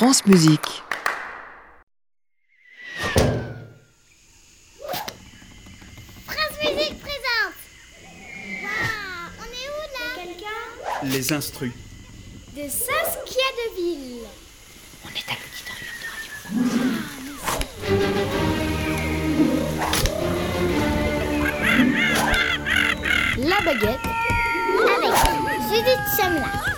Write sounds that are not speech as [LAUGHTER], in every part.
France Musique. France Musique présente Waouh On est où là? Quelqu'un? Les instruits. De Saskia Deville. On est à l'auditorium de radio. La baguette avec Judith Chamla.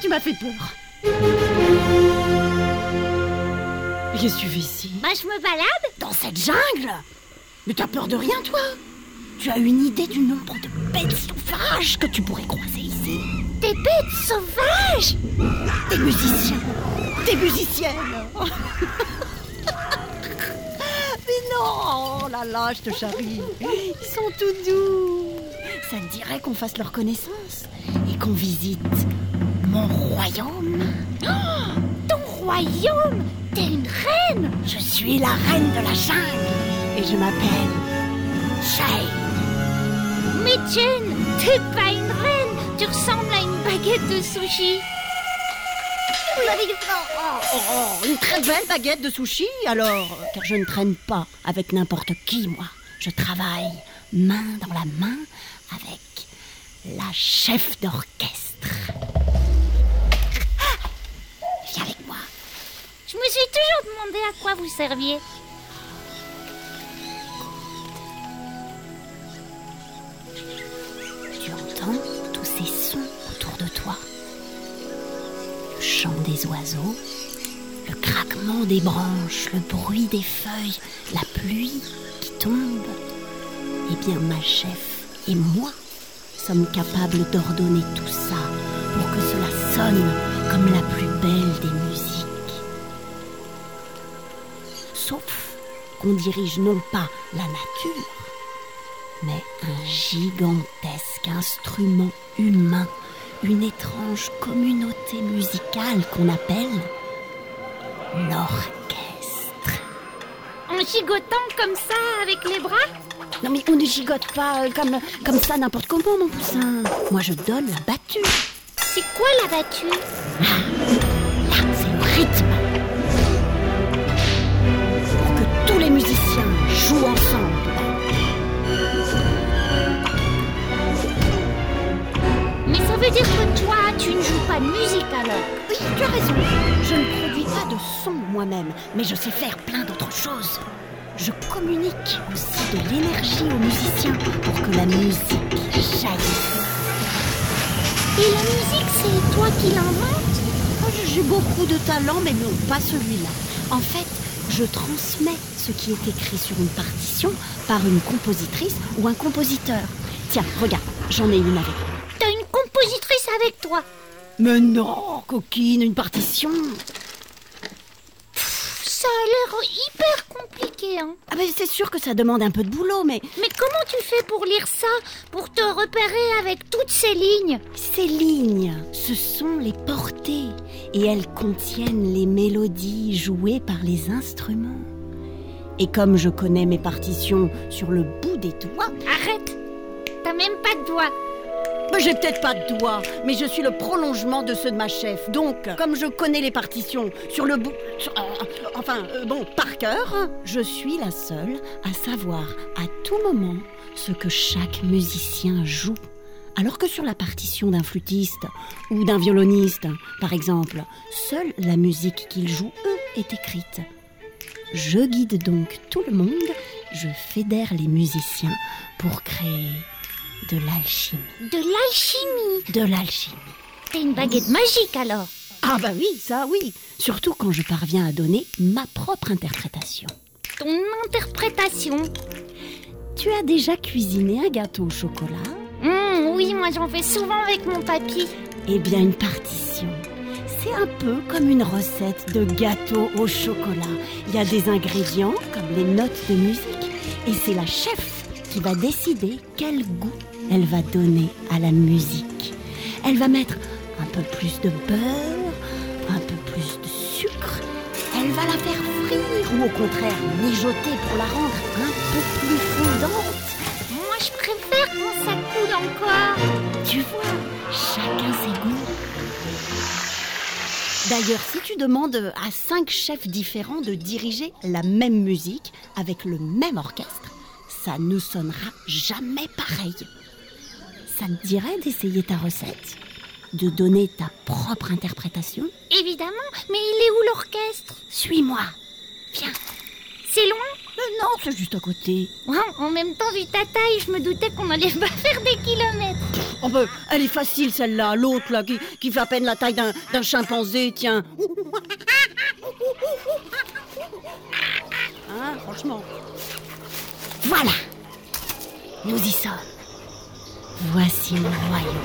Tu m'as fait peur. Qu'est-ce que tu fais ici. Bah je me balade. Dans cette jungle. Mais t'as peur de rien, toi. Tu as une idée du nombre de bêtes sauvages que tu pourrais croiser ici. Des bêtes sauvages. Des musiciens. Des musiciennes. [LAUGHS] Mais non Oh là là, je te charrie. Ils sont tout doux. Ça te dirait qu'on fasse leur connaissance et qu'on visite mon royaume. Oh, Ton royaume T'es une reine. Je suis la reine de la jungle. Et je m'appelle Shane. Mais Jen, t'es pas une reine. Tu ressembles à une baguette de sushi. Oh, oh, une très belle baguette de sushi alors. Car je ne traîne pas avec n'importe qui, moi. Je travaille main dans la main avec la chef d'orchestre. Ah, Viens avec moi. Je me suis toujours demandé à quoi vous serviez. Tu entends tous ces sons autour de toi Le chant des oiseaux, le craquement des branches, le bruit des feuilles, la pluie qui tombe. Eh bien, ma chef et moi sommes capables d'ordonner tout ça pour que cela sonne comme la plus belle des musiques. Sauf qu'on dirige non pas la nature, mais un gigantesque instrument humain, une étrange communauté musicale qu'on appelle l'orchestre. En gigotant comme ça avec les bras? Non mais on ne gigote pas euh, comme, comme ça n'importe comment mon poussin. Moi je donne la battue. C'est quoi la battue? Là ensemble. Mais ça veut dire que toi, tu ne joues pas de musique alors Oui, tu as raison. Je ne produis pas de son moi-même, mais je sais faire plein d'autres choses. Je communique aussi de l'énergie aux musiciens pour que la musique jaillisse. Et la musique, c'est toi qui l'inventes? Oh, J'ai beaucoup de talent, mais non, pas celui-là. En fait, je transmets ce qui est écrit sur une partition par une compositrice ou un compositeur. Tiens, regarde, j'en ai une avec moi. T'as une compositrice avec toi? Mais non, coquine, une partition Ça a l'air hyper compliqué, hein. Ah ben c'est sûr que ça demande un peu de boulot, mais Mais comment tu fais pour lire ça Pour te repérer avec toutes ces lignes? Ces lignes, ce sont les portées et elles contiennent les mélodies jouées par les instruments. Et comme je connais mes partitions sur le bout des doigts, Arrête! T'as même pas de doigts j'ai peut-être pas de doigts, mais je suis le prolongement de ceux de ma chef. Donc, comme je connais les partitions sur le bout, euh, enfin euh, bon, par cœur, je suis la seule à savoir à tout moment ce que chaque musicien joue. Alors que sur la partition d'un flûtiste ou d'un violoniste, par exemple, seule la musique qu'ils jouent, eux, est écrite. Je guide donc tout le monde, je fédère les musiciens pour créer de l'alchimie. De l'alchimie De l'alchimie. T'es une baguette magique alors Ah bah oui, ça oui. Surtout quand je parviens à donner ma propre interprétation. Ton interprétation Tu as déjà cuisiné un gâteau au chocolat? Hum, Oui, moi j'en fais souvent avec mon papy. Eh bien, une partition. C'est un peu comme une recette de gâteau au chocolat. Il y a des ingrédients comme les notes de musique et c'est la chef qui va décider quel goût elle va donner à la musique. Elle va mettre un peu plus de beurre, un peu plus de sucre. Elle va la faire frire ou au contraire mijoter pour la rendre un peu plus fondante. Moi je préfère quand ça coule encore. Tu vois, chacun ses goûts. D'ailleurs, si tu demandes à cinq chefs différents de diriger la même musique avec le même orchestre, ça ne sonnera jamais pareil. Ça te dirait d'essayer ta recette? De donner ta propre interprétation? Évidemment, mais il est où l'orchestre? Suis-moi. Viens. C'est loin? Euh, non, c'est juste à côté. Ouais, En même temps, vu ta taille, je me doutais qu'on allait pas [LAUGHS] faire des kilomètres. Oh ben, elle est facile celle-là. L'autre là, qui, qui fait à peine la taille d'un d'un chimpanzé, tiens. Hein, franchement. Voilà. Nous y sommes. Voici le royaume.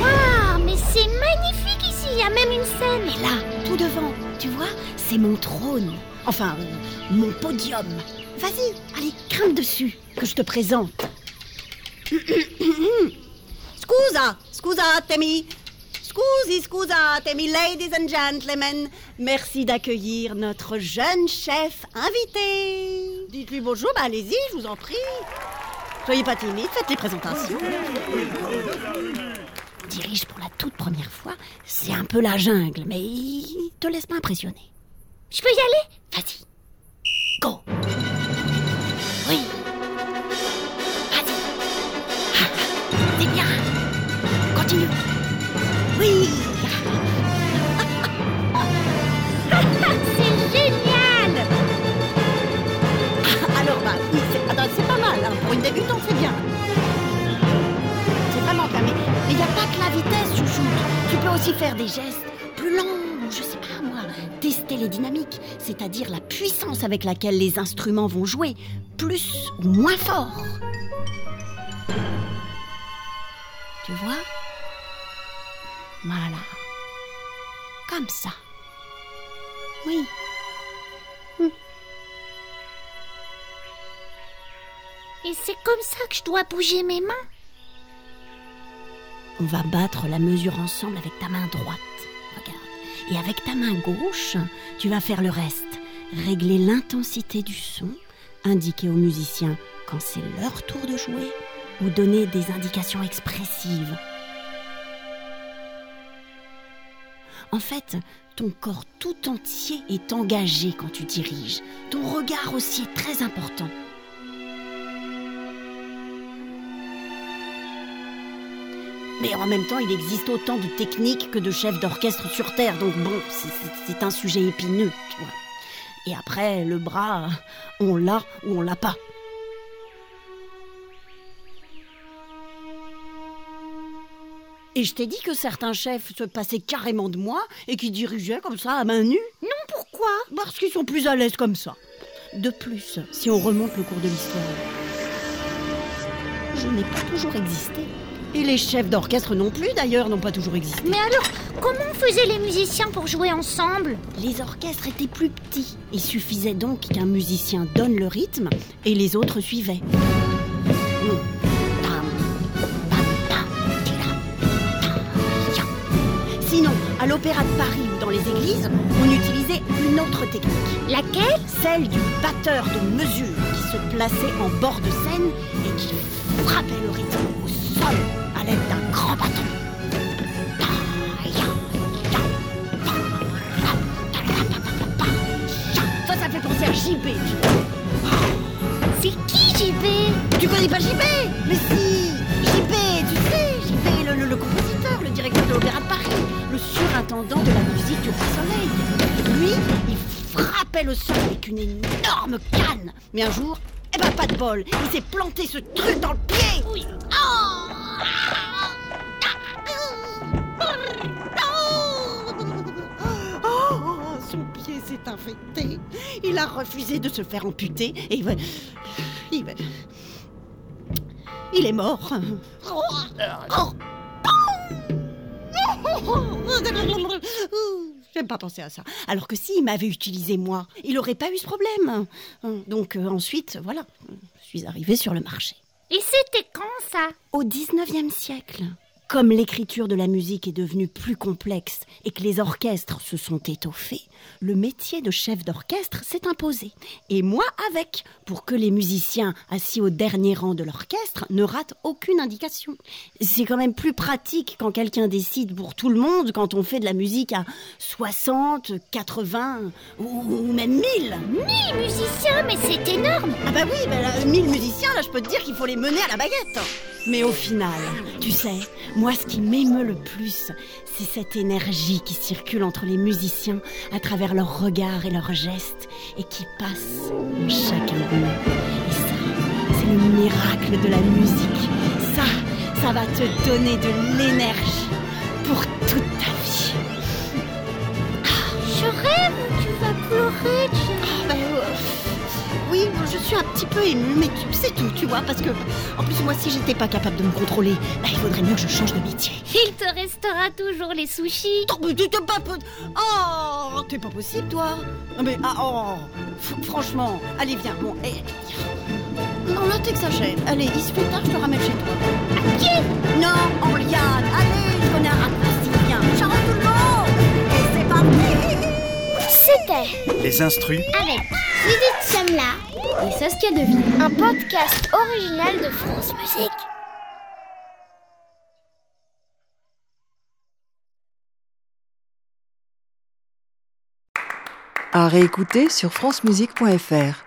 Waouh, mais c'est magnifique ici, il y a même une scène. Et là, tout devant, tu vois, c'est mon trône. Enfin, euh, mon podium. Vas-y, allez, grimpe dessus, que je te présente. [COUGHS] scusa, scusa, Temi. Scusi, scusa, Temi, ladies and gentlemen. Merci d'accueillir notre jeune chef invité. Dites-lui bonjour, bah allez-y, je vous en prie. Soyez pas timide, faites les présentations. Dirige pour la toute première fois, c'est un peu la jungle, mais il te laisse pas impressionner. Je peux y aller? Vas-y. Go. Tu peux aussi faire des gestes plus ou je sais pas moi. Tester les dynamiques, c'est-à-dire la puissance avec laquelle les instruments vont jouer, plus ou moins fort. Tu vois? Voilà. Comme ça. Oui. Et c'est comme ça que je dois bouger mes mains? On va battre la mesure ensemble avec ta main droite. Regarde. Et avec ta main gauche, tu vas faire le reste. Régler l'intensité du son, indiquer aux musiciens quand c'est leur tour de jouer, ou donner des indications expressives. En fait, ton corps tout entier est engagé quand tu diriges. Ton regard aussi est très important. Mais en même temps, il existe autant de techniques que de chefs d'orchestre sur Terre, donc bon, c'est- un sujet épineux, tu vois. Et après, le bras, on l'a ou on l'a pas. Et je t'ai dit que certains chefs se passaient carrément de moi et qui dirigeaient comme ça à main nue Non, pourquoi? Parce qu'ils sont plus à l'aise comme ça. De plus, si on remonte le cours de l'histoire, je n'ai pas toujours existé. Et les chefs d'orchestre non plus, d'ailleurs, n'ont pas toujours existé. Mais alors, comment faisaient les musiciens pour jouer ensemble? Les orchestres étaient plus petits. Il suffisait donc qu'un musicien donne le rythme et les autres suivaient. Sinon, à l'Opéra de Paris ou dans les églises, on utilisait une autre technique. Laquelle? Celle du batteur de mesure qui se plaçait en bord de scène et qui frappait le rythme au sol l'aide d'un grand bâton. Ça, fait penser à JB. C'est qui JB Tu connais pas JB Mais si JB, tu sais, JB, le, le- compositeur, le directeur de l'Opéra de Paris, le surintendant de la musique du Soleil. Lui, il frappait le sol avec une énorme canne. Mais un jour, eh ben pas de bol, il s'est planté ce truc dans le pied. Oh, son pied s'est infecté. Il a refusé de se faire amputer et il va... Il est mort. Oh. J'aime pas penser à ça. Alors que s'il m'avait utilisé moi, il n'aurait pas eu ce problème. Donc euh, ensuite, voilà, je suis arrivée sur le marché. Et c'était quand ça? Au 19e siècle. Comme l'écriture de la musique est devenue plus complexe et que les orchestres se sont étoffés, le métier de chef d'orchestre s'est imposé. Et moi avec, pour que les musiciens assis au dernier rang de l'orchestre ne ratent aucune indication. C'est quand même plus pratique quand quelqu'un décide pour tout le monde quand on fait de la musique à 60, 80 ou même 1000. 1000 musiciens, mais c'est énorme Ah bah oui, bah là, 1000 musiciens, là je peux te dire qu'il faut les mener à la baguette. Mais au final, tu sais, moi ce qui m'émeut le plus, c'est cette énergie qui circule entre les musiciens à travers leurs regards et leurs gestes et qui passe chacun d'eux. Et ça, c'est le miracle de la musique. Ça, ça va te donner de l'énergie pour toute ta vie. Je rêve tu vas pleurer, Ah, oui, je suis un petit peu émue, mais c'est tout, tu vois, parce que, en plus, moi, si j'étais pas capable de me contrôler, bah, il faudrait mieux que je change de métier. Il te restera toujours les sushis. Oh, Oh, t'es pas possible, toi Non, mais, ah, oh, franchement, allez, viens, bon, eh, Non, là, t'exagères. Allez, il se fait tard, je te ramène chez toi. À pied Non, en liane, allez, Les instrus, avec Judith Semla Et Saskia Devine. un podcast original de France Musique. À réécouter sur francemusique.fr.